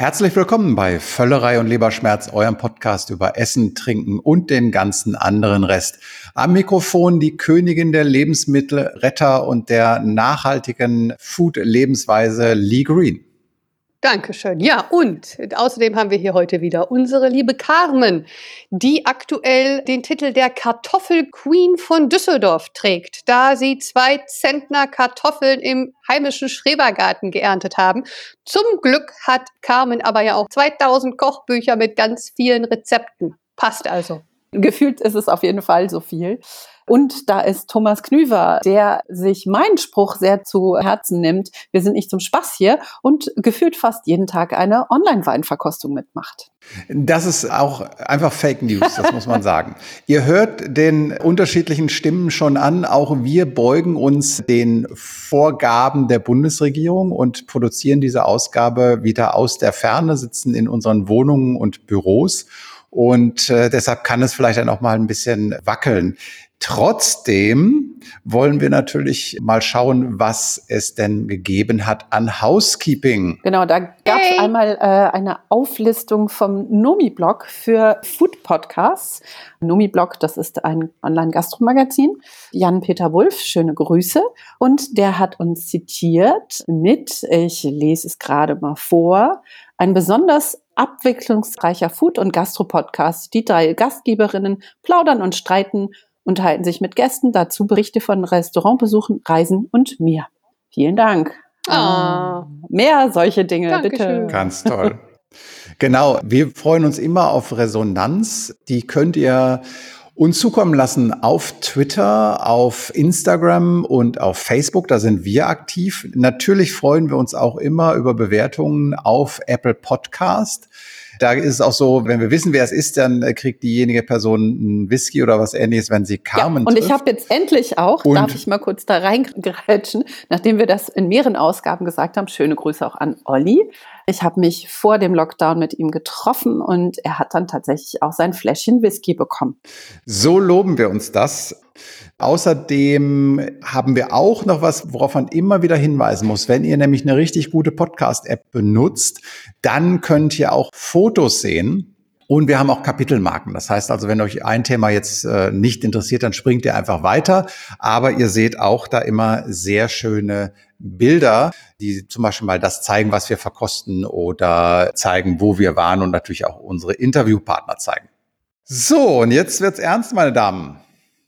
Herzlich willkommen bei Völlerei und Leberschmerz, eurem Podcast über Essen, Trinken und den ganzen anderen Rest. Am Mikrofon die Königin der Lebensmittelretter und der nachhaltigen Food-Lebensweise Lee Green. Dankeschön. Ja, und außerdem haben wir hier heute wieder unsere liebe Carmen, die aktuell den Titel der Kartoffelqueen von Düsseldorf trägt, da sie zwei Zentner Kartoffeln im heimischen Schrebergarten geerntet haben. Zum Glück hat Carmen aber ja auch 2000 Kochbücher mit ganz vielen Rezepten. Passt also. Gefühlt ist es auf jeden Fall so viel. Und da ist Thomas Knüver, der sich meinen Spruch sehr zu Herzen nimmt. Wir sind nicht zum Spaß hier und gefühlt fast jeden Tag eine Online-Weinverkostung mitmacht. Das ist auch einfach Fake News, das muss man sagen. Ihr hört den unterschiedlichen Stimmen schon an. Auch wir beugen uns den Vorgaben der Bundesregierung und produzieren diese Ausgabe wieder aus der Ferne, sitzen in unseren Wohnungen und Büros. Und äh, deshalb kann es vielleicht dann auch mal ein bisschen wackeln. Trotzdem wollen wir natürlich mal schauen, was es denn gegeben hat an Housekeeping. Genau, da gab es hey. einmal äh, eine Auflistung vom Nomi-Blog für Food-Podcasts. Nomi-Blog, das ist ein Online-Gastromagazin. Jan-Peter Wulff, schöne Grüße. Und der hat uns zitiert mit, ich lese es gerade mal vor, ein besonders abwechslungsreicher Food- und Gastro-Podcast. Die drei Gastgeberinnen plaudern und streiten unterhalten sich mit Gästen, dazu Berichte von Restaurantbesuchen, Reisen und mir. Vielen Dank. Oh. Mehr solche Dinge, Dankeschön. bitte. Ganz toll. genau, wir freuen uns immer auf Resonanz. Die könnt ihr uns zukommen lassen auf Twitter, auf Instagram und auf Facebook. Da sind wir aktiv. Natürlich freuen wir uns auch immer über Bewertungen auf Apple Podcast. Da ist es auch so, wenn wir wissen, wer es ist, dann äh, kriegt diejenige Person einen Whisky oder was ähnliches, wenn sie Carmen ja, Und ich habe jetzt endlich auch, und darf ich mal kurz da reingrätschen, nachdem wir das in mehreren Ausgaben gesagt haben, schöne Grüße auch an Olli. Ich habe mich vor dem Lockdown mit ihm getroffen und er hat dann tatsächlich auch sein Fläschchen Whisky bekommen. So loben wir uns das. Außerdem haben wir auch noch was, worauf man immer wieder hinweisen muss. Wenn ihr nämlich eine richtig gute Podcast-App benutzt, dann könnt ihr auch Fotos sehen. Und wir haben auch Kapitelmarken. Das heißt also, wenn euch ein Thema jetzt äh, nicht interessiert, dann springt ihr einfach weiter. Aber ihr seht auch da immer sehr schöne Bilder, die zum Beispiel mal das zeigen, was wir verkosten oder zeigen, wo wir waren und natürlich auch unsere Interviewpartner zeigen. So, und jetzt wird's ernst, meine Damen.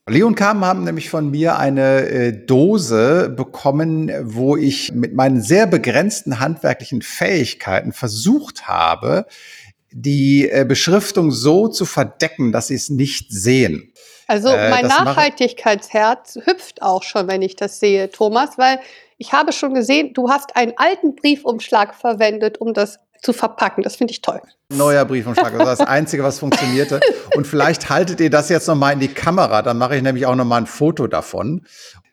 Leo und Carmen haben nämlich von mir eine äh, Dose bekommen, wo ich mit meinen sehr begrenzten handwerklichen Fähigkeiten versucht habe, die äh, Beschriftung so zu verdecken, dass sie es nicht sehen. Also äh, mein Nachhaltigkeitsherz hüpft auch schon, wenn ich das sehe, Thomas, weil ich habe schon gesehen, du hast einen alten Briefumschlag verwendet, um das zu verpacken. Das finde ich toll. Neuer Briefumschlag. Das war das Einzige, was funktionierte. Und vielleicht haltet ihr das jetzt nochmal in die Kamera. Dann mache ich nämlich auch nochmal ein Foto davon.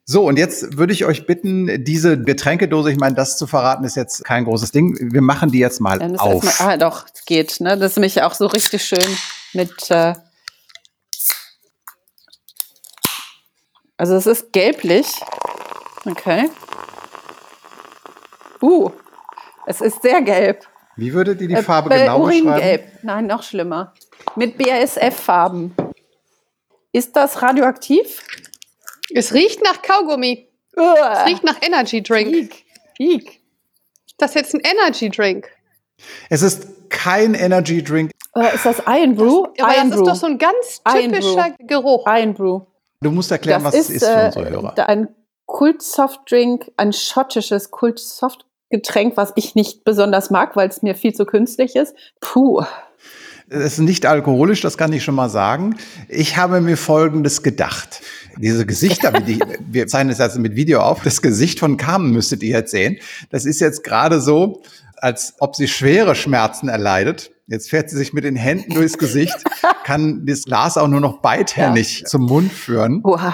So, und jetzt würde ich euch bitten, diese Getränkedose, ich meine, das zu verraten ist jetzt kein großes Ding. Wir machen die jetzt mal auf. Mal, ah, doch, geht. Ne? Das ist nämlich auch so richtig schön mit. Äh also es ist gelblich. Okay. Uh, es ist sehr gelb. Wie würdet ihr die äh, Farbe äh, genau Uringelb. beschreiben? Nein, noch schlimmer. Mit BASF-Farben. Ist das radioaktiv? Es riecht nach Kaugummi. Uah. Es riecht nach Energy Drink. Eek. Eek. Das ist jetzt ein Energy Drink. Es ist kein Energy Drink. Oder ist das Iron Brew? Aber Iron das ist doch so ein ganz typischer Geruch. Iron Brew. Du musst erklären, das was ist, es ist für unsere äh, Hörer. Ein Kult-Softdrink, ein schottisches Kult-Soft Getränk, was ich nicht besonders mag, weil es mir viel zu künstlich ist. Puh. Es ist nicht alkoholisch, das kann ich schon mal sagen. Ich habe mir Folgendes gedacht. Diese Gesichter, die, wir zeichnen es jetzt mit Video auf, das Gesicht von Carmen müsstet ihr jetzt sehen. Das ist jetzt gerade so, als ob sie schwere Schmerzen erleidet. Jetzt fährt sie sich mit den Händen durchs Gesicht, kann das Glas auch nur noch beidhändig ja. zum Mund führen. Wow.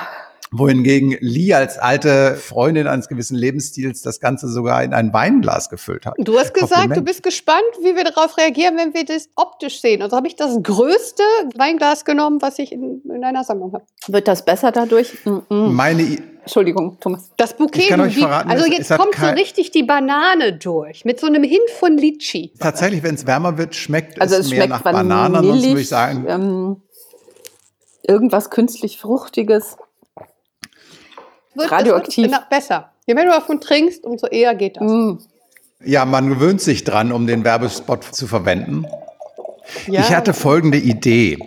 Wohingegen Lee als alte Freundin eines gewissen Lebensstils das Ganze sogar in ein Weinglas gefüllt hat. Du hast gesagt, Kompliment. du bist gespannt, wie wir darauf reagieren, wenn wir das optisch sehen. Also habe ich das größte Weinglas genommen, was ich in, in einer Sammlung habe. Wird das besser dadurch? Mm -mm. Meine, I- Entschuldigung, Thomas. Das Bouquet, Ich kann euch verraten, also es- jetzt kommt so richtig die Banane durch, mit so einem Hint von Litchi. tatsächlich, wenn es wärmer wird, schmeckt Also es, es mehr schmeckt nach Bananen. Ansonsten würde ich sagen, ähm, irgendwas künstlich Fruchtiges. Wird, Radioaktiv. Es besser. Je mehr du davon trinkst, umso eher geht das. Mm. ja, man gewöhnt sich dran, um den Werbespot zu verwenden. Ja. Ich hatte folgende Idee.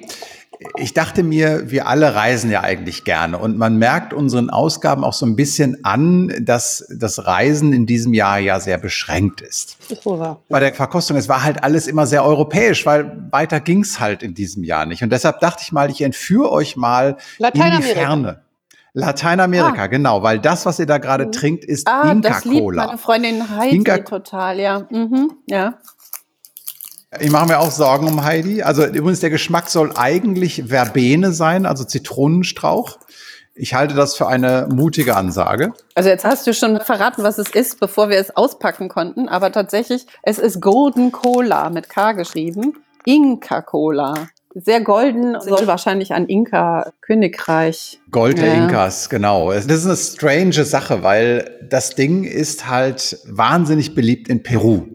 Ich dachte mir, wir alle reisen ja eigentlich gerne und man merkt unseren Ausgaben auch so ein bisschen an, dass das Reisen in diesem Jahr ja sehr beschränkt ist. Das ist wohl wahr. Bei der Verkostung, es war halt alles immer sehr europäisch, weil weiter ging's halt in diesem Jahr nicht. Und deshalb dachte ich mal, ich entführe euch mal in die. Ferne. Lateinamerika, Ah. genau, weil das, was ihr da gerade trinkt, ist Ah, Inca das liebt Cola. meine Freundin Heidi Inka- total, ja. Mhm, ja. Ich mache mir auch Sorgen um Heidi. Also übrigens, der Geschmack soll eigentlich Verbene sein, also Zitronenstrauch. Ich halte das für eine mutige Ansage. Also jetzt hast du schon verraten, was es ist, bevor wir es auspacken konnten. Aber tatsächlich, es ist Golden Cola mit K geschrieben. Inca Cola. Sehr golden, soll wahrscheinlich an Inka Königreich. Gold der Ja. Inkas, genau. Das ist eine strange Sache, weil das Ding ist halt wahnsinnig beliebt in Peru.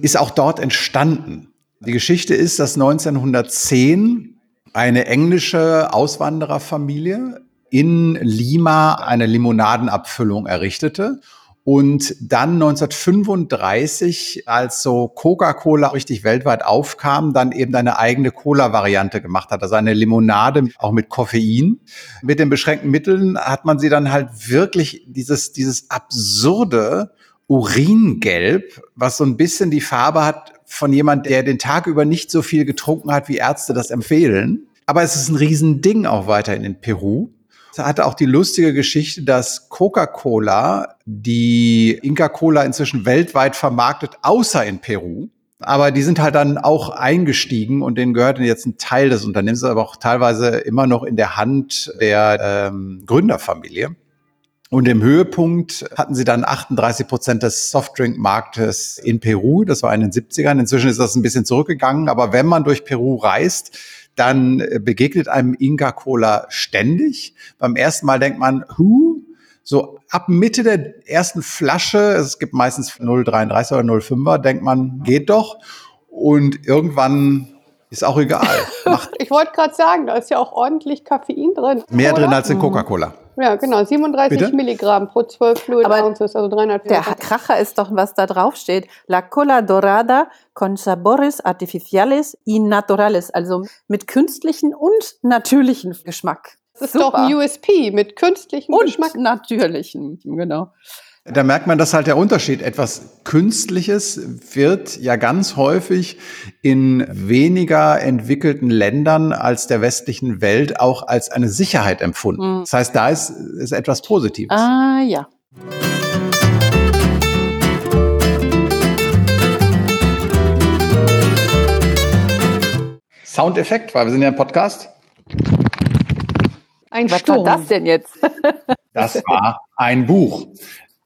Ist auch dort entstanden. Die Geschichte ist, dass 1910 eine englische Auswandererfamilie in Lima eine Limonadenabfüllung errichtete und dann 1935, als so Coca-Cola richtig weltweit aufkam, dann eben eine eigene Cola-Variante gemacht hat, also eine Limonade auch mit Koffein. Mit den beschränkten Mitteln hat man sie dann halt wirklich dieses, dieses absurde Uringelb, was so ein bisschen die Farbe hat von jemand, der den Tag über nicht so viel getrunken hat, wie Ärzte das empfehlen. Aber es ist ein Riesending auch weiterhin in Peru. Hatte auch die lustige Geschichte, dass Coca-Cola die Inca-Cola inzwischen weltweit vermarktet, außer in Peru. Aber die sind halt dann auch eingestiegen und denen gehört jetzt ein Teil des Unternehmens, aber auch teilweise immer noch in der Hand der ähm, Gründerfamilie. Und im Höhepunkt hatten sie dann 38 Prozent des Softdrink-Marktes in Peru. Das war in den 70ern. Inzwischen ist das ein bisschen zurückgegangen. Aber wenn man durch Peru reist, dann äh, begegnet einem Inca Cola ständig. Beim ersten Mal denkt man, hu, so ab Mitte der ersten Flasche, es gibt meistens 0,33 oder 0,5er, denkt man, geht doch. Und irgendwann ist auch egal. Ich wollte gerade sagen, da ist ja auch ordentlich Koffein drin. mehr oder? drin als in Coca-Cola. Ja, genau. 37 Bitte? Milligramm pro 12 Fluid Aber Ounces, also 300 Der Kracher ist doch, was da drauf steht. La Cola Dorada con sabores artificiales y naturales. Also mit künstlichen und natürlichen Geschmack. Das ist doch ein USP mit künstlichem und Geschmack. natürlichen, genau. Da merkt man, dass halt der Unterschied. Etwas Künstliches wird ja ganz häufig in weniger entwickelten Ländern als der westlichen Welt auch als eine Sicherheit empfunden. Mhm. Das heißt, da ist, ist etwas Positives. Ah, ja. Soundeffekt, weil wir sind ja im Podcast. Ein Was Sturm. war das denn jetzt? Das war ein Buch.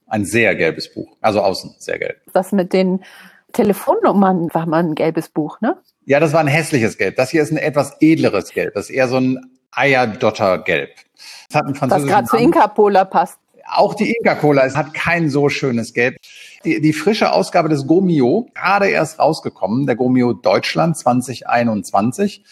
Ein sehr gelbes Buch. Also außen sehr gelb. Das mit den Telefonnummern war mal ein gelbes Buch, ne? Ja, das war ein hässliches Gelb. Das hier ist ein etwas edleres Gelb. Das ist eher so ein Eierdottergelb. Das hat einen Was französischen gerade zu. Inka-Pola passt. Auch die Inca-Cola es hat kein so schönes Gelb. Die, die frische Ausgabe des Gomio, gerade erst rausgekommen, der Gomio Deutschland 2021,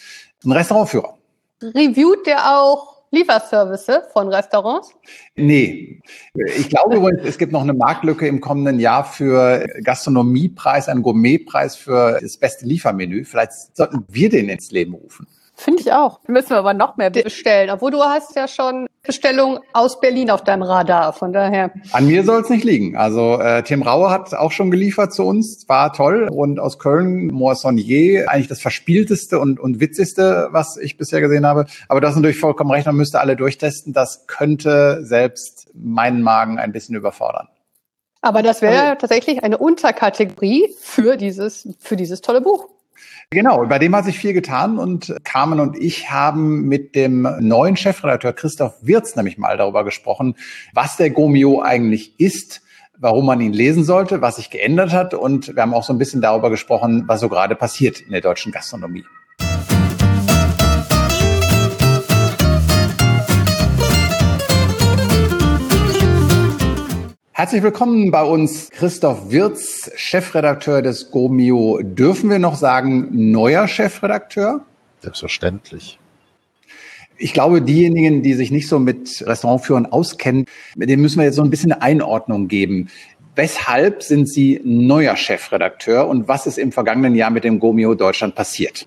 ein Restaurantführer. Reviewt der auch Lieferservice von Restaurants? Nee, ich glaube übrigens, es gibt noch eine Marktlücke im kommenden Jahr für Gastronomiepreis, einen Gourmetpreis für das beste Liefermenü. Vielleicht sollten wir den ins Leben rufen. Finde ich auch. Müssen wir aber noch mehr bestellen. Obwohl du hast ja schon Bestellungen aus Berlin auf deinem Radar. Von daher. An mir soll es nicht liegen. Also äh, Tim Raue hat auch schon geliefert zu uns, war toll. Und aus Köln Moissonnier, eigentlich das verspielteste und, und witzigste, was ich bisher gesehen habe. Aber das ist natürlich vollkommen recht, man müsste alle durchtesten. Das könnte selbst meinen Magen ein bisschen überfordern. Aber das wäre tatsächlich eine Unterkategorie für dieses, für dieses tolle Buch. Genau, bei dem hat sich viel getan und Carmen und ich haben mit dem neuen Chefredakteur Christoph Wirz nämlich mal darüber gesprochen, was der Gomio eigentlich ist, warum man ihn lesen sollte, was sich geändert hat und wir haben auch so ein bisschen darüber gesprochen, was so gerade passiert in der deutschen Gastronomie. Herzlich willkommen bei uns Christoph Wirz, Chefredakteur des Gomio. Dürfen wir noch sagen, neuer Chefredakteur? Selbstverständlich. Ich glaube, diejenigen, die sich nicht so mit Restaurantführern auskennen, mit denen müssen wir jetzt so ein bisschen eine Einordnung geben. Weshalb sind Sie neuer Chefredakteur und was ist im vergangenen Jahr mit dem Gomio Deutschland passiert?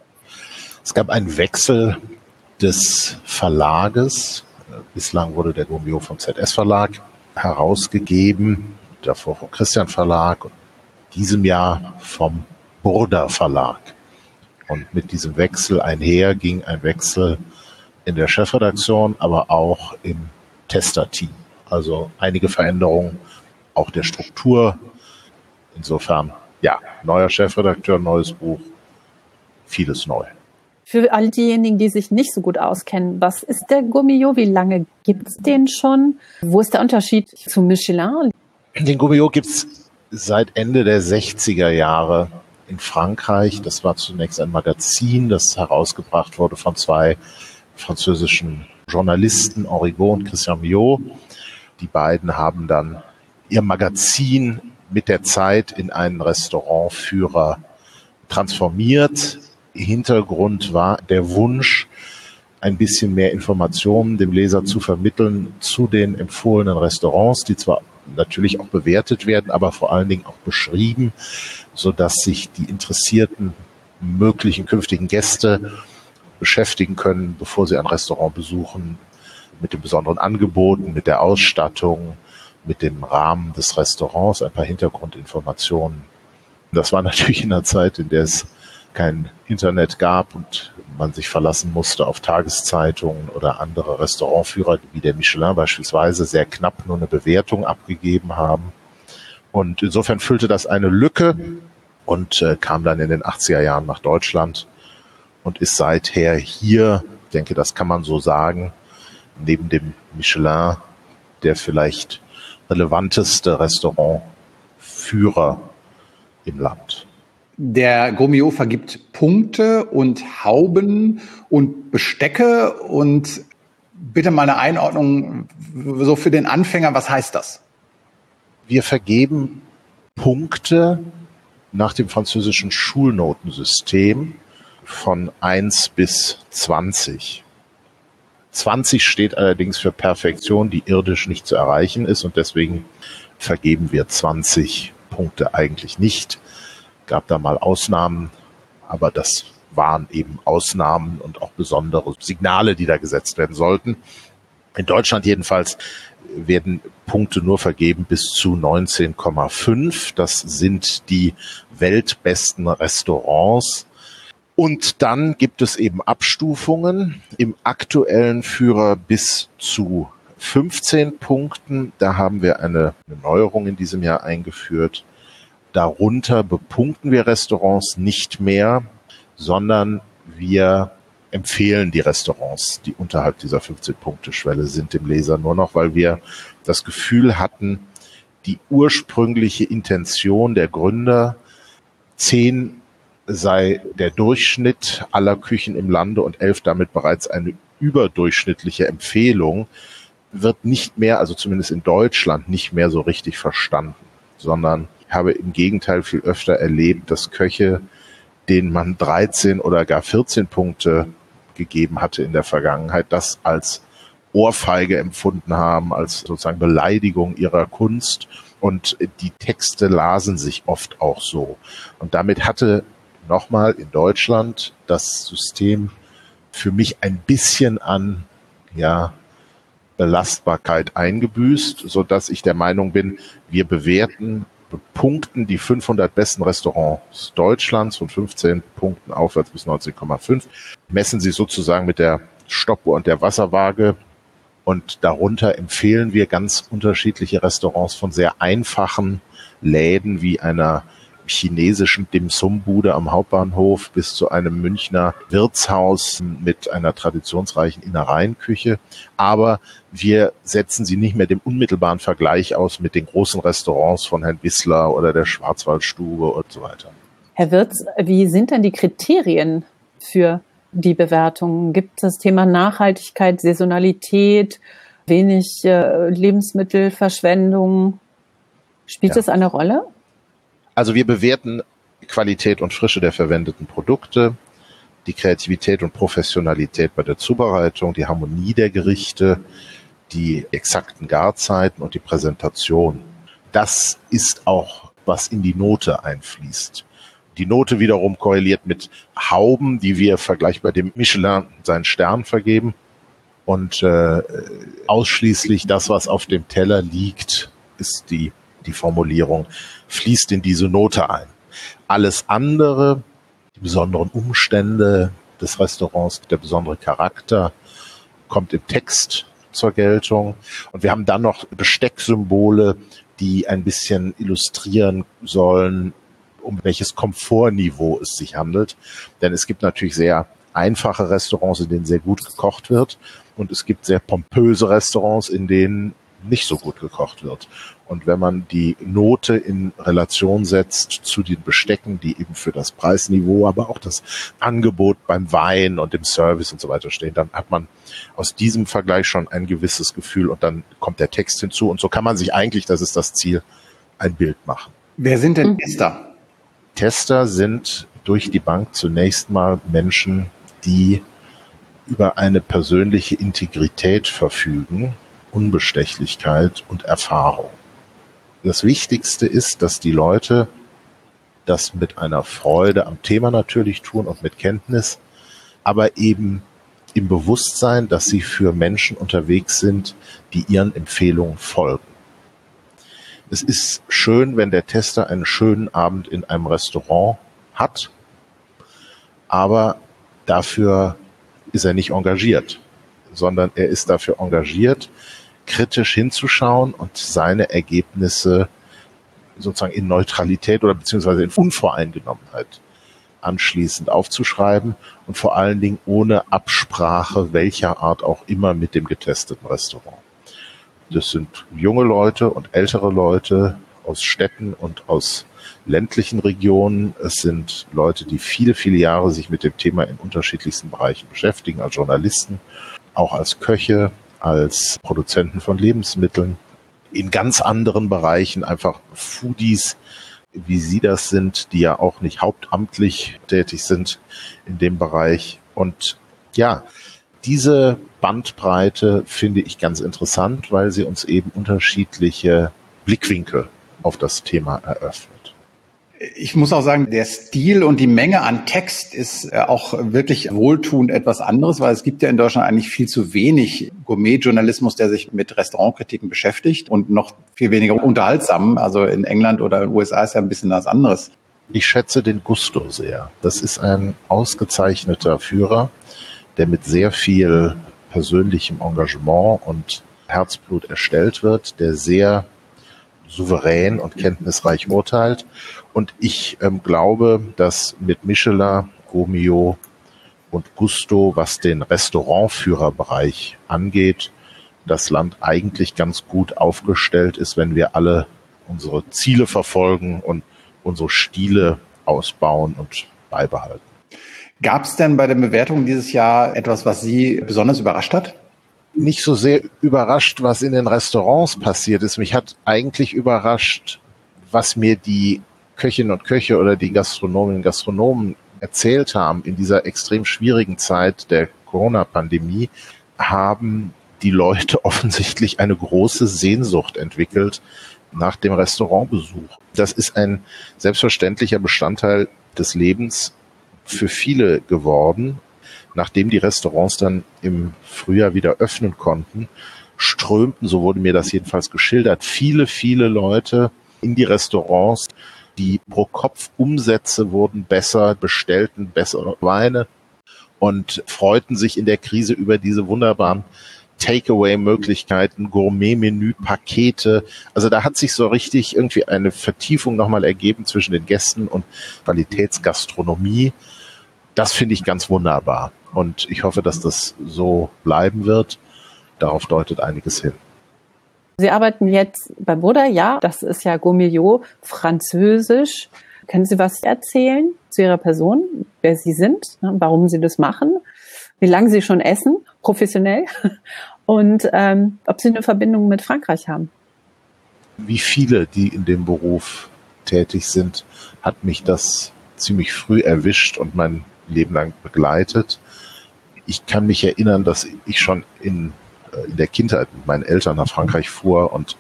Es gab einen Wechsel des Verlages. Bislang wurde der Gomio vom ZS Verlag herausgegeben, davor vom Christian Verlag und diesem Jahr vom Burda Verlag. Und mit diesem Wechsel einher ging ein Wechsel in der Chefredaktion, aber auch im Testerteam. Also einige Veränderungen auch der Struktur. Insofern, ja, neuer Chefredakteur, neues Buch, vieles neu. Für all diejenigen, die sich nicht so gut auskennen, was ist der Gummio? Wie lange gibt es den schon? Wo ist der Unterschied zu Michelin? Den Gummio gibt es seit Ende der 60er Jahre in Frankreich. Das war zunächst ein Magazin, das herausgebracht wurde von zwei französischen Journalisten, Origo und Christian Miot. Die beiden haben dann ihr Magazin mit der Zeit in einen Restaurantführer transformiert, Hintergrund war der Wunsch, ein bisschen mehr Informationen dem Leser zu vermitteln zu den empfohlenen Restaurants, die zwar natürlich auch bewertet werden, aber vor allen Dingen auch beschrieben, so dass sich die interessierten möglichen künftigen Gäste beschäftigen können, bevor sie ein Restaurant besuchen, mit den besonderen Angeboten, mit der Ausstattung, mit dem Rahmen des Restaurants, ein paar Hintergrundinformationen. Das war natürlich in einer Zeit, in der es kein Internet gab und man sich verlassen musste auf Tageszeitungen oder andere Restaurantführer, wie der Michelin beispielsweise, sehr knapp nur eine Bewertung abgegeben haben. Und insofern füllte das eine Lücke und äh, kam dann in den 80er Jahren nach Deutschland und ist seither hier, denke, das kann man so sagen, neben dem Michelin der vielleicht relevanteste Restaurantführer im Land. Der Gomio vergibt Punkte und Hauben und Bestecke und bitte mal eine Einordnung so für den Anfänger. Was heißt das? Wir vergeben Punkte nach dem französischen Schulnotensystem von 1 bis 20. 20 steht allerdings für Perfektion, die irdisch nicht zu erreichen ist und deswegen vergeben wir 20 Punkte eigentlich nicht gab da mal Ausnahmen, aber das waren eben Ausnahmen und auch besondere Signale, die da gesetzt werden sollten. In Deutschland jedenfalls werden Punkte nur vergeben bis zu 19,5. Das sind die weltbesten Restaurants. Und dann gibt es eben Abstufungen im aktuellen Führer bis zu 15 Punkten. Da haben wir eine, eine Neuerung in diesem Jahr eingeführt. Darunter bepunkten wir Restaurants nicht mehr, sondern wir empfehlen die Restaurants, die unterhalb dieser 15-Punkte-Schwelle sind, dem Leser nur noch, weil wir das Gefühl hatten, die ursprüngliche Intention der Gründer, 10 sei der Durchschnitt aller Küchen im Lande und 11 damit bereits eine überdurchschnittliche Empfehlung, wird nicht mehr, also zumindest in Deutschland, nicht mehr so richtig verstanden, sondern habe im Gegenteil viel öfter erlebt, dass Köche, denen man 13 oder gar 14 Punkte gegeben hatte in der Vergangenheit, das als Ohrfeige empfunden haben, als sozusagen Beleidigung ihrer Kunst. Und die Texte lasen sich oft auch so. Und damit hatte nochmal in Deutschland das System für mich ein bisschen an, ja, Belastbarkeit eingebüßt, so dass ich der Meinung bin, wir bewerten punkten die 500 besten Restaurants Deutschlands von 15 Punkten aufwärts bis 19,5, messen sie sozusagen mit der Stoppuhr und der Wasserwaage. Und darunter empfehlen wir ganz unterschiedliche Restaurants von sehr einfachen Läden wie einer chinesischen Dim-Sum-Bude am Hauptbahnhof bis zu einem Münchner Wirtshaus mit einer traditionsreichen Innereienküche. Aber wir setzen sie nicht mehr dem unmittelbaren Vergleich aus mit den großen Restaurants von Herrn Wissler oder der Schwarzwaldstube und so weiter. Herr Wirz, wie sind denn die Kriterien für die Bewertungen? Gibt es das Thema Nachhaltigkeit, Saisonalität, wenig äh, Lebensmittelverschwendung? Spielt ja. das eine Rolle? Also wir bewerten Qualität und Frische der verwendeten Produkte, die Kreativität und Professionalität bei der Zubereitung, die Harmonie der Gerichte, die exakten Garzeiten und die Präsentation. Das ist auch, was in die Note einfließt. Die Note wiederum korreliert mit Hauben, die wir vergleichbar dem Michelin seinen Stern vergeben. Und äh, ausschließlich das, was auf dem Teller liegt, ist die, die Formulierung, fließt in diese Note ein. Alles andere, die besonderen Umstände des Restaurants, der besondere Charakter, kommt im Text zur Geltung. Und wir haben dann noch Bestecksymbole, die ein bisschen illustrieren sollen, um welches Komfortniveau es sich handelt. Denn es gibt natürlich sehr einfache Restaurants, in denen sehr gut gekocht wird. Und es gibt sehr pompöse Restaurants, in denen nicht so gut gekocht wird. Und wenn man die Note in Relation setzt zu den Bestecken, die eben für das Preisniveau, aber auch das Angebot beim Wein und dem Service und so weiter stehen, dann hat man aus diesem Vergleich schon ein gewisses Gefühl und dann kommt der Text hinzu. Und so kann man sich eigentlich, das ist das Ziel, ein Bild machen. Wer sind denn Tester? Tester sind durch die Bank zunächst mal Menschen, die über eine persönliche Integrität verfügen, Unbestechlichkeit und Erfahrung. Das Wichtigste ist, dass die Leute das mit einer Freude am Thema natürlich tun und mit Kenntnis, aber eben im Bewusstsein, dass sie für Menschen unterwegs sind, die ihren Empfehlungen folgen. Es ist schön, wenn der Tester einen schönen Abend in einem Restaurant hat, aber dafür ist er nicht engagiert, sondern er ist dafür engagiert, kritisch hinzuschauen und seine Ergebnisse sozusagen in Neutralität oder beziehungsweise in Unvoreingenommenheit anschließend aufzuschreiben und vor allen Dingen ohne Absprache welcher Art auch immer mit dem getesteten Restaurant. Das sind junge Leute und ältere Leute aus Städten und aus ländlichen Regionen. Es sind Leute, die viele, viele Jahre sich mit dem Thema in unterschiedlichsten Bereichen beschäftigen, als Journalisten, auch als Köche, als Produzenten von Lebensmitteln, in ganz anderen Bereichen einfach Foodies, wie Sie das sind, die ja auch nicht hauptamtlich tätig sind in dem Bereich. Und ja, diese Bandbreite finde ich ganz interessant, weil sie uns eben unterschiedliche Blickwinkel auf das Thema eröffnet. Ich muss auch sagen, der Stil und die Menge an Text ist äh, auch wirklich wohltuend etwas anderes, weil es gibt ja in Deutschland eigentlich viel zu wenig Gourmet-Journalismus, der sich mit Restaurantkritiken beschäftigt und noch viel weniger unterhaltsam. Also in England oder in den USA ist ja ein bisschen was anderes. Ich schätze den Gusto sehr. Das ist ein ausgezeichneter Führer, der mit sehr viel persönlichem Engagement und Herzblut erstellt wird, der sehr souverän und kenntnisreich urteilt. Und ich ähm, glaube, dass mit Michelin, Gomio und Gusto, was den Restaurantführerbereich angeht, das Land eigentlich ganz gut aufgestellt ist, wenn wir alle unsere Ziele verfolgen und unsere Stile ausbauen und beibehalten. Gab es denn bei der Bewertung dieses Jahr etwas, was Sie besonders überrascht hat? nicht so sehr überrascht, was in den Restaurants passiert ist. Mich hat eigentlich überrascht, was mir die Köchinnen und Köche oder die Gastronominnen und Gastronomen erzählt haben in dieser extrem schwierigen Zeit der Corona-Pandemie, haben die Leute offensichtlich eine große Sehnsucht entwickelt nach dem Restaurantbesuch. Das ist ein selbstverständlicher Bestandteil des Lebens für viele geworden nachdem die Restaurants dann im Frühjahr wieder öffnen konnten, strömten, so wurde mir das jedenfalls geschildert, viele, viele Leute in die Restaurants. Die Pro-Kopf-Umsätze wurden besser, bestellten bessere Weine und freuten sich in der Krise über diese wunderbaren Takeaway-Möglichkeiten, Gourmet-Menü, Pakete. Also da hat sich so richtig irgendwie eine Vertiefung nochmal ergeben zwischen den Gästen und Qualitätsgastronomie. Das finde ich ganz wunderbar. Und ich hoffe, dass das so bleiben wird. Darauf deutet einiges hin. Sie arbeiten jetzt bei Buddha, ja, das ist ja Gourmillot, französisch. Können Sie was erzählen zu Ihrer Person, wer Sie sind, ne, warum Sie das machen, wie lange Sie schon essen, professionell und ähm, ob Sie eine Verbindung mit Frankreich haben? Wie viele, die in dem Beruf tätig sind, hat mich das ziemlich früh erwischt und mein Leben lang begleitet. Ich kann mich erinnern, dass ich schon in, in der Kindheit mit meinen Eltern nach Frankreich fuhr und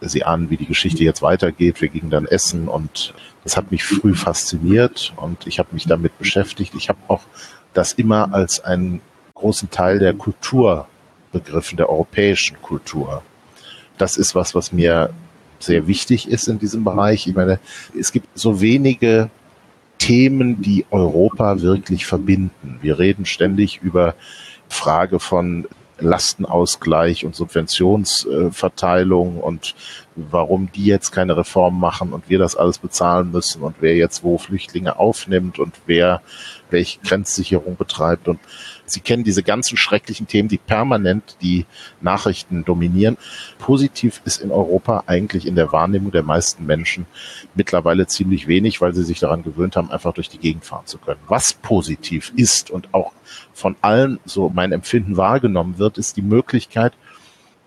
sie ahnen, wie die Geschichte jetzt weitergeht. Wir gingen dann essen und das hat mich früh fasziniert und ich habe mich damit beschäftigt. Ich habe auch das immer als einen großen Teil der Kultur begriffen, der europäischen Kultur. Das ist was, was mir sehr wichtig ist in diesem Bereich. Ich meine, es gibt so wenige Themen, die Europa wirklich verbinden. Wir reden ständig über Frage von Lastenausgleich und Subventionsverteilung und warum die jetzt keine Reform machen und wir das alles bezahlen müssen und wer jetzt wo Flüchtlinge aufnimmt und wer welche Grenzsicherung betreibt und Sie kennen diese ganzen schrecklichen Themen, die permanent die Nachrichten dominieren. Positiv ist in Europa eigentlich in der Wahrnehmung der meisten Menschen mittlerweile ziemlich wenig, weil sie sich daran gewöhnt haben, einfach durch die Gegend fahren zu können. Was positiv ist und auch von allen, so mein Empfinden wahrgenommen wird, ist die Möglichkeit,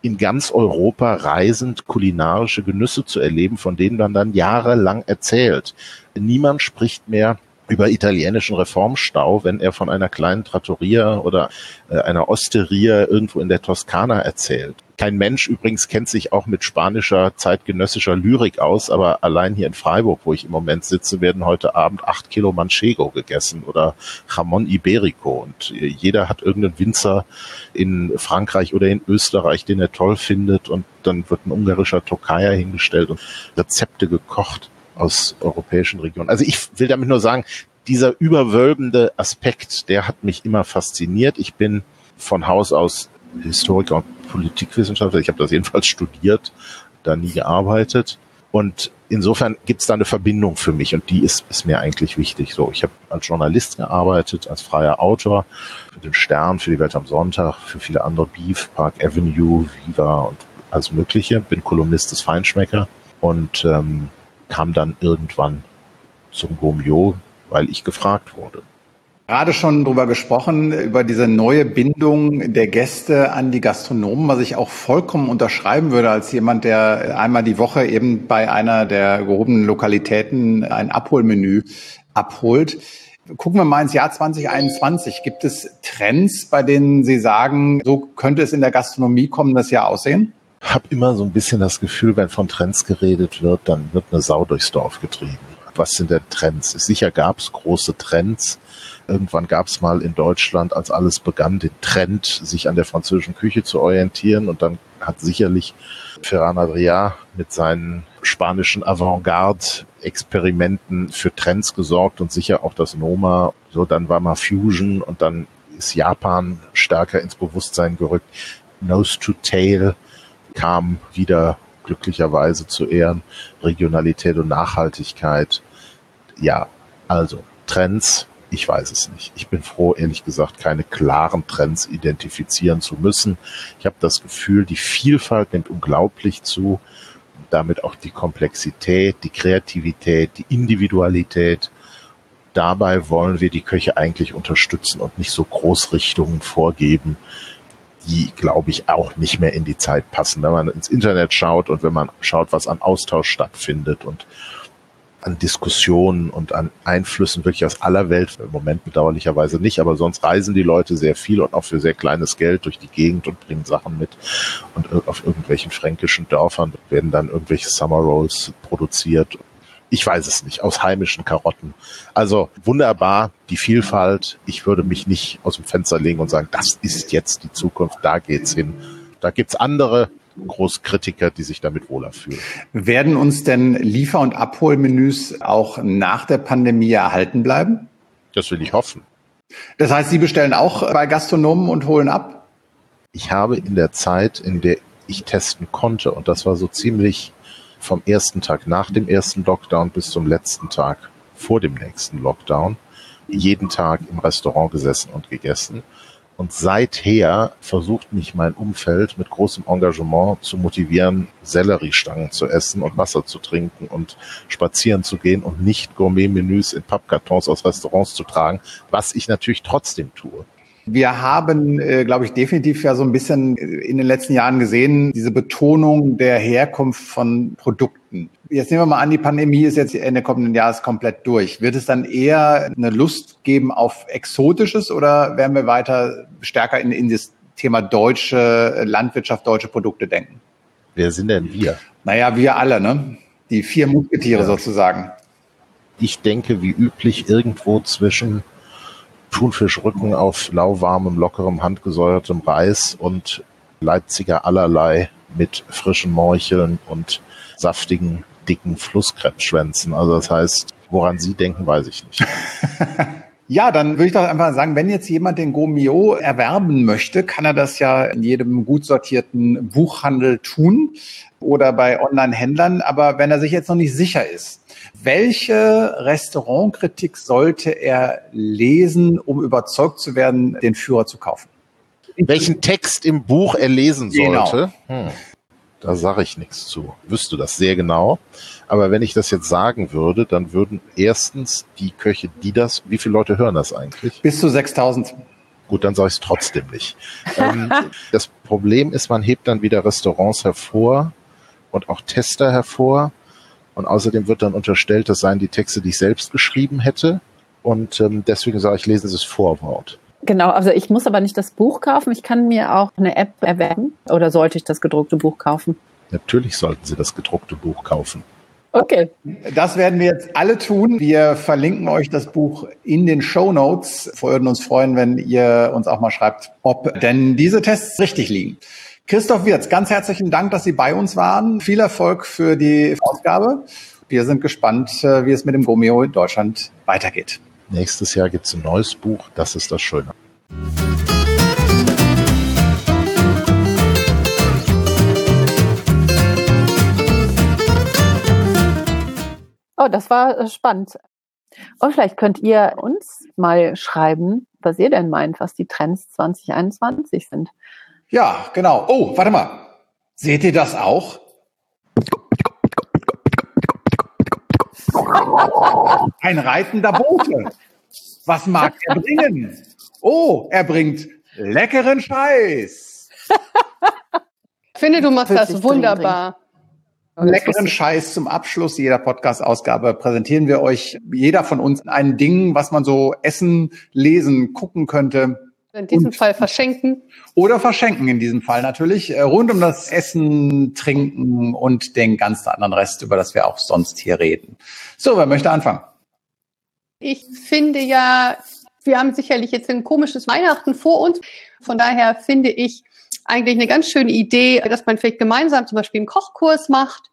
in ganz Europa reisend kulinarische Genüsse zu erleben, von denen man dann jahrelang erzählt. Niemand spricht mehr über italienischen Reformstau, wenn er von einer kleinen Trattoria oder äh, einer Osteria irgendwo in der Toskana erzählt. Kein Mensch übrigens kennt sich auch mit spanischer zeitgenössischer Lyrik aus, aber allein hier in Freiburg, wo ich im Moment sitze, werden heute Abend acht Kilo Manchego gegessen oder Jamon Iberico. Und äh, jeder hat irgendeinen Winzer in Frankreich oder in Österreich, den er toll findet. Und dann wird ein ungarischer Tokaja hingestellt und Rezepte gekocht aus europäischen Regionen. Also ich will damit nur sagen, dieser überwölbende Aspekt, der hat mich immer fasziniert. Ich bin von Haus aus Historiker und Politikwissenschaftler. Ich habe das jedenfalls studiert, da nie gearbeitet. Und insofern gibt es da eine Verbindung für mich und die ist, ist mir eigentlich wichtig. So, ich habe als Journalist gearbeitet, als freier Autor für den Stern, für die Welt am Sonntag, für viele andere Beef, Park Avenue, Viva und alles Mögliche. Bin Kolumnist des Feinschmecker und ähm, kam dann irgendwann zum Gomio, weil ich gefragt wurde. Gerade schon drüber gesprochen, über diese neue Bindung der Gäste an die Gastronomen, was ich auch vollkommen unterschreiben würde als jemand, der einmal die Woche eben bei einer der gehobenen Lokalitäten ein Abholmenü abholt. Gucken wir mal ins Jahr 2021. Gibt es Trends, bei denen Sie sagen, so könnte es in der Gastronomie kommen, das Jahr aussehen? Habe immer so ein bisschen das Gefühl, wenn von Trends geredet wird, dann wird eine Sau durchs Dorf getrieben. Was sind denn Trends? Sicher gab es große Trends. Irgendwann gab es mal in Deutschland, als alles begann, den Trend, sich an der französischen Küche zu orientieren. Und dann hat sicherlich Ferran Adrià mit seinen spanischen Avantgarde-Experimenten für Trends gesorgt und sicher auch das Noma. So, dann war mal Fusion und dann ist Japan stärker ins Bewusstsein gerückt. Nose to Tail kam wieder glücklicherweise zu Ehren Regionalität und Nachhaltigkeit. Ja, also Trends, ich weiß es nicht. Ich bin froh, ehrlich gesagt, keine klaren Trends identifizieren zu müssen. Ich habe das Gefühl, die Vielfalt nimmt unglaublich zu, damit auch die Komplexität, die Kreativität, die Individualität. Dabei wollen wir die Köche eigentlich unterstützen und nicht so Großrichtungen vorgeben, die, glaube ich, auch nicht mehr in die Zeit passen. Wenn man ins Internet schaut und wenn man schaut, was an Austausch stattfindet und an Diskussionen und an Einflüssen wirklich aus aller Welt, im Moment bedauerlicherweise nicht, aber sonst reisen die Leute sehr viel und auch für sehr kleines Geld durch die Gegend und bringen Sachen mit. Und auf irgendwelchen fränkischen Dörfern werden dann irgendwelche Summer Rolls produziert ich weiß es nicht, aus heimischen Karotten. Also wunderbar, die Vielfalt. Ich würde mich nicht aus dem Fenster legen und sagen, das ist jetzt die Zukunft, da geht's hin. Da gibt's andere Großkritiker, die sich damit wohler fühlen. Werden uns denn Liefer- und Abholmenüs auch nach der Pandemie erhalten bleiben? Das will ich hoffen. Das heißt, Sie bestellen auch bei Gastronomen und holen ab? Ich habe in der Zeit, in der ich testen konnte, und das war so ziemlich vom ersten Tag nach dem ersten Lockdown bis zum letzten Tag vor dem nächsten Lockdown, jeden Tag im Restaurant gesessen und gegessen. Und seither versucht mich mein Umfeld mit großem Engagement zu motivieren, Selleriestangen zu essen und Wasser zu trinken und spazieren zu gehen und nicht Gourmet-Menüs in Pappkartons aus Restaurants zu tragen, was ich natürlich trotzdem tue. Wir haben, äh, glaube ich, definitiv ja so ein bisschen in den letzten Jahren gesehen, diese Betonung der Herkunft von Produkten. Jetzt nehmen wir mal an, die Pandemie ist jetzt Ende kommenden Jahres komplett durch. Wird es dann eher eine Lust geben auf Exotisches oder werden wir weiter stärker in, in das Thema deutsche Landwirtschaft, deutsche Produkte denken? Wer sind denn wir? Naja, wir alle, ne? Die vier Musketiere ja. sozusagen. Ich denke, wie üblich, irgendwo zwischen Thunfischrücken auf lauwarmem, lockerem, handgesäuertem Reis und Leipziger allerlei mit frischen Morcheln und saftigen, dicken Flusskrebsschwänzen. Also das heißt, woran Sie denken, weiß ich nicht. Ja, dann würde ich doch einfach sagen, wenn jetzt jemand den Gomio erwerben möchte, kann er das ja in jedem gut sortierten Buchhandel tun oder bei Online-Händlern. Aber wenn er sich jetzt noch nicht sicher ist, welche Restaurantkritik sollte er lesen, um überzeugt zu werden, den Führer zu kaufen? Welchen Text im Buch er lesen genau. sollte? Genau. Hm. Da sage ich nichts zu. Wüsste das sehr genau. Aber wenn ich das jetzt sagen würde, dann würden erstens die Köche, die das, wie viele Leute hören das eigentlich? Bis zu 6000. Gut, dann sage ich es trotzdem nicht. ähm, das Problem ist, man hebt dann wieder Restaurants hervor und auch Tester hervor, und außerdem wird dann unterstellt, das seien die Texte, die ich selbst geschrieben hätte. Und ähm, deswegen sage ich, lesen Sie das Vorwort. Genau, also ich muss aber nicht das Buch kaufen. Ich kann mir auch eine App erwerben. Oder sollte ich das gedruckte Buch kaufen? Natürlich sollten Sie das gedruckte Buch kaufen. Okay. Das werden wir jetzt alle tun. Wir verlinken euch das Buch in den Show Notes. Wir würden uns freuen, wenn ihr uns auch mal schreibt, ob denn diese Tests richtig liegen. Christoph Wirz, ganz herzlichen Dank, dass Sie bei uns waren. Viel Erfolg für die Ausgabe. Wir sind gespannt, äh, wie es mit dem Gomeo in Deutschland weitergeht. Nächstes Jahr gibt es ein neues Buch. Das ist das Schöne. Oh, das war äh, spannend. Und vielleicht könnt ihr uns mal schreiben, was ihr denn meint, was die Trends 2021 sind. Ja, genau. Oh, warte mal. Seht ihr das auch? Ein reitender Bote. Was mag er bringen? Oh, er bringt leckeren Scheiß. Ich finde, du machst das wunderbar. Leckeren Scheiß zum Abschluss jeder Podcast-Ausgabe präsentieren wir euch jeder von uns ein Ding, was man so essen, lesen, gucken könnte. In diesem Fall verschenken. Oder verschenken in diesem Fall natürlich. Äh, rund um das Essen, Trinken und den ganzen anderen Rest, über das wir auch sonst hier reden. So, wer möchte anfangen? Ich finde ja, wir haben sicherlich jetzt ein komisches Weihnachten vor uns. Von daher finde ich eigentlich eine ganz schöne Idee, dass man vielleicht gemeinsam zum Beispiel einen Kochkurs macht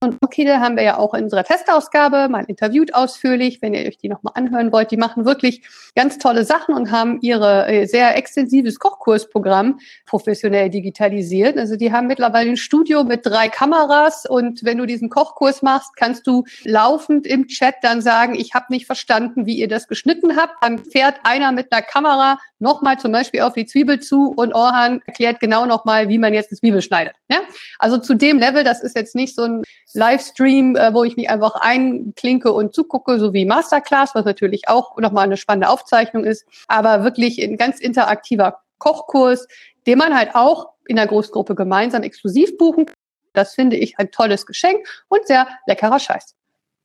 und Okide haben wir ja auch in unserer Testausgabe mal interviewt ausführlich, wenn ihr euch die nochmal anhören wollt. Die machen wirklich ganz tolle Sachen und haben ihre äh, sehr extensives Kochkursprogramm professionell digitalisiert. Also die haben mittlerweile ein Studio mit drei Kameras und wenn du diesen Kochkurs machst, kannst du laufend im Chat dann sagen, ich habe nicht verstanden, wie ihr das geschnitten habt. Dann fährt einer mit einer Kamera nochmal zum Beispiel auf die Zwiebel zu und Orhan erklärt genau nochmal, wie man jetzt eine Zwiebel schneidet. Ja? Also zu dem Level, das ist jetzt nicht so ein Livestream, äh, wo ich mich einfach einklinke und zugucke, so wie Masterclass, was natürlich auch nochmal eine spannende Aufzeichnung ist, aber wirklich ein ganz interaktiver Kochkurs, den man halt auch in der Großgruppe gemeinsam exklusiv buchen kann. Das finde ich ein tolles Geschenk und sehr leckerer Scheiß.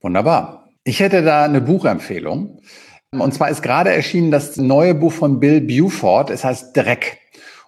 Wunderbar. Ich hätte da eine Buchempfehlung. Und zwar ist gerade erschienen das neue Buch von Bill Buford. Es heißt Dreck.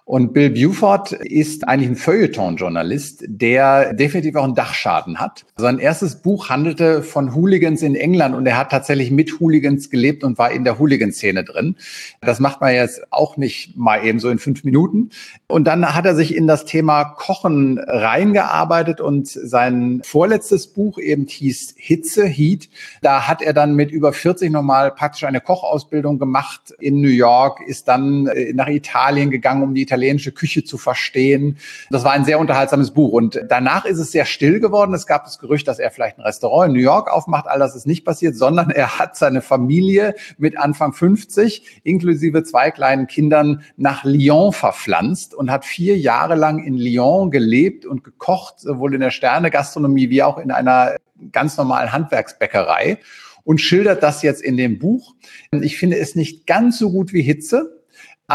Und Bill Buford ist eigentlich ein Feuilleton-Journalist, der definitiv auch einen Dachschaden hat. Sein erstes Buch handelte von Hooligans in England und er hat tatsächlich mit Hooligans gelebt und war in der Hooligan-Szene drin. Das macht man jetzt auch nicht mal eben so in fünf Minuten. Und dann hat er sich in das Thema Kochen reingearbeitet und sein vorletztes Buch eben hieß Hitze, Heat. Da hat er dann mit über 40 nochmal praktisch eine Kochausbildung gemacht in New York, ist dann äh, nach Italien gegangen, um die italienische Küche zu verstehen. Das war ein sehr unterhaltsames Buch. Und danach ist es sehr still geworden. Es gab das Gerücht, dass er vielleicht ein Restaurant in New York aufmacht. All das ist nicht passiert, sondern er hat seine Familie mit Anfang 50 inklusive zwei kleinen Kindern nach Lyon verpflanzt und hat vier Jahre lang in Lyon gelebt und gekocht, sowohl in der Sterne-Gastronomie wie auch in einer ganz normalen Handwerksbäckerei und schildert das jetzt in dem Buch. Ich finde es nicht ganz so gut wie Hitze.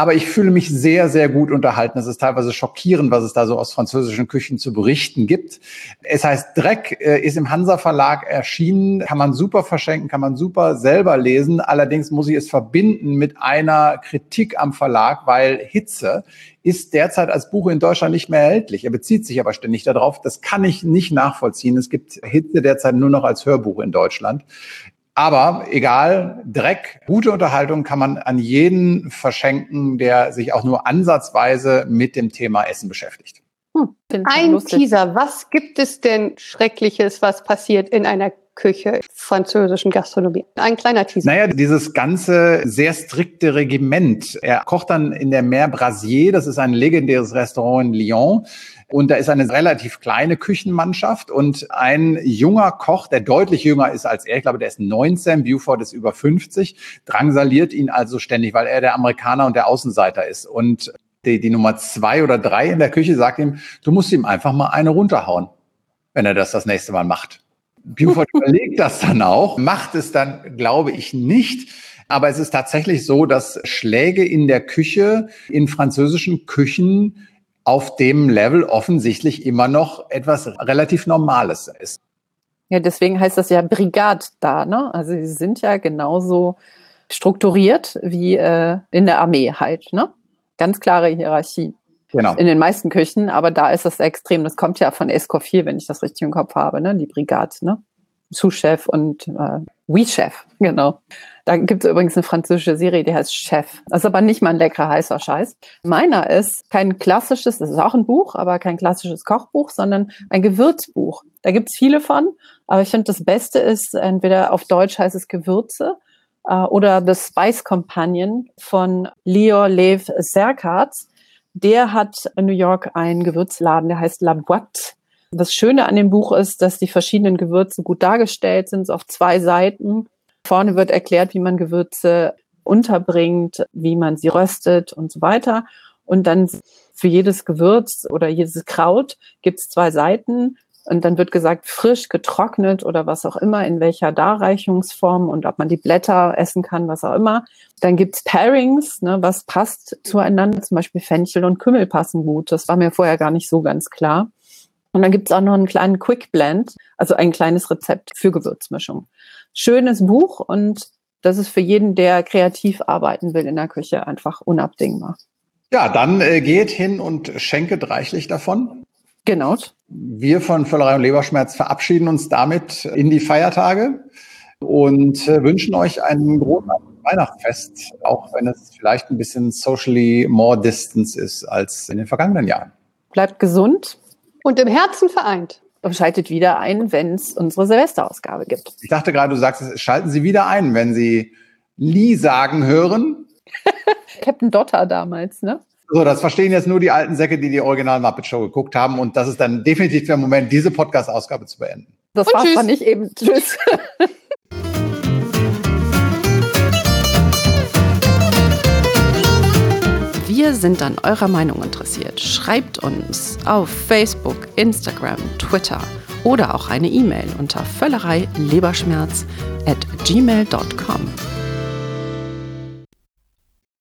Aber ich fühle mich sehr, sehr gut unterhalten. Es ist teilweise schockierend, was es da so aus französischen Küchen zu berichten gibt. Es heißt Dreck, äh, ist im Hansa Verlag erschienen, kann man super verschenken, kann man super selber lesen. Allerdings muss ich es verbinden mit einer Kritik am Verlag, weil Hitze ist derzeit als Buch in Deutschland nicht mehr erhältlich. Er bezieht sich aber ständig darauf. Das kann ich nicht nachvollziehen. Es gibt Hitze derzeit nur noch als Hörbuch in Deutschland. Aber egal, Dreck, gute Unterhaltung kann man an jeden verschenken, der sich auch nur ansatzweise mit dem Thema Essen beschäftigt. Hm, Ein Teaser, was gibt es denn Schreckliches, was passiert in einer Küche französischen Gastronomie. Ein kleiner Teaser. Naja, dieses ganze sehr strikte Regiment. Er kocht dann in der Mer Brasier, das ist ein legendäres Restaurant in Lyon. Und da ist eine relativ kleine Küchenmannschaft und ein junger Koch, der deutlich jünger ist als er, ich glaube, der ist 19, Buford ist über 50, drangsaliert ihn also ständig, weil er der Amerikaner und der Außenseiter ist. Und die, die Nummer zwei oder drei in der Küche sagt ihm, du musst ihm einfach mal eine runterhauen, wenn er das das nächste Mal macht. Buford überlegt das dann auch, macht es dann, glaube ich, nicht. Aber es ist tatsächlich so, dass Schläge in der Küche, in französischen Küchen auf dem Level offensichtlich immer noch etwas relativ Normales ist. Ja, deswegen heißt das ja Brigade da, ne? Also sie sind ja genauso strukturiert wie äh, in der Armee halt, ne? Ganz klare Hierarchie. Genau. In den meisten Küchen, aber da ist das extrem. Das kommt ja von Escoffier, wenn ich das richtig im Kopf habe, ne? Die Brigade, ne? Sous-Chef und äh, Oui-Chef, genau. Da gibt es übrigens eine französische Serie, die heißt Chef. Das ist aber nicht mal ein leckerer, heißer Scheiß. Meiner ist kein klassisches, das ist auch ein Buch, aber kein klassisches Kochbuch, sondern ein Gewürzbuch. Da gibt es viele von, aber ich finde, das Beste ist, entweder auf Deutsch heißt es Gewürze äh, oder The Spice Companion von Leo Lev Serkatz. Der hat in New York einen Gewürzladen, der heißt La Boite das Schöne an dem Buch ist, dass die verschiedenen Gewürze gut dargestellt sind, auf zwei Seiten. Vorne wird erklärt, wie man Gewürze unterbringt, wie man sie röstet und so weiter. Und dann für jedes Gewürz oder jedes Kraut gibt es zwei Seiten. Und dann wird gesagt, frisch, getrocknet oder was auch immer, in welcher Darreichungsform und ob man die Blätter essen kann, was auch immer. Dann gibt's Pairings, ne, was passt zueinander. Zum Beispiel Fenchel und Kümmel passen gut. Das war mir vorher gar nicht so ganz klar. Und dann gibt es auch noch einen kleinen Quick Blend, also ein kleines Rezept für Gewürzmischung. Schönes Buch und das ist für jeden, der kreativ arbeiten will in der Küche, einfach unabdingbar. Ja, dann äh, geht hin und schenket reichlich davon. Genau. Wir von Völlerei und Leberschmerz verabschieden uns damit in die Feiertage und äh, wünschen euch einen großartigen Weihnachtsfest, auch wenn es vielleicht ein bisschen socially more distance ist als in den vergangenen Jahren. Bleibt gesund, und im Herzen vereint. Und schaltet wieder ein, wenn es unsere Silvesterausgabe gibt. Ich dachte gerade, du sagst, schalten Sie wieder ein, wenn Sie Lee sagen hören. Captain Dotter damals, ne? So, das verstehen jetzt nur die alten Säcke, die die Original Muppet Show geguckt haben. Und das ist dann definitiv der Moment, diese Podcast-Ausgabe zu beenden. Das war war's nicht eben. Tschüss. Wir sind an eurer Meinung interessiert. Schreibt uns auf Facebook, Instagram, Twitter oder auch eine E-Mail unter völlerei leberschmerz at gmail.com.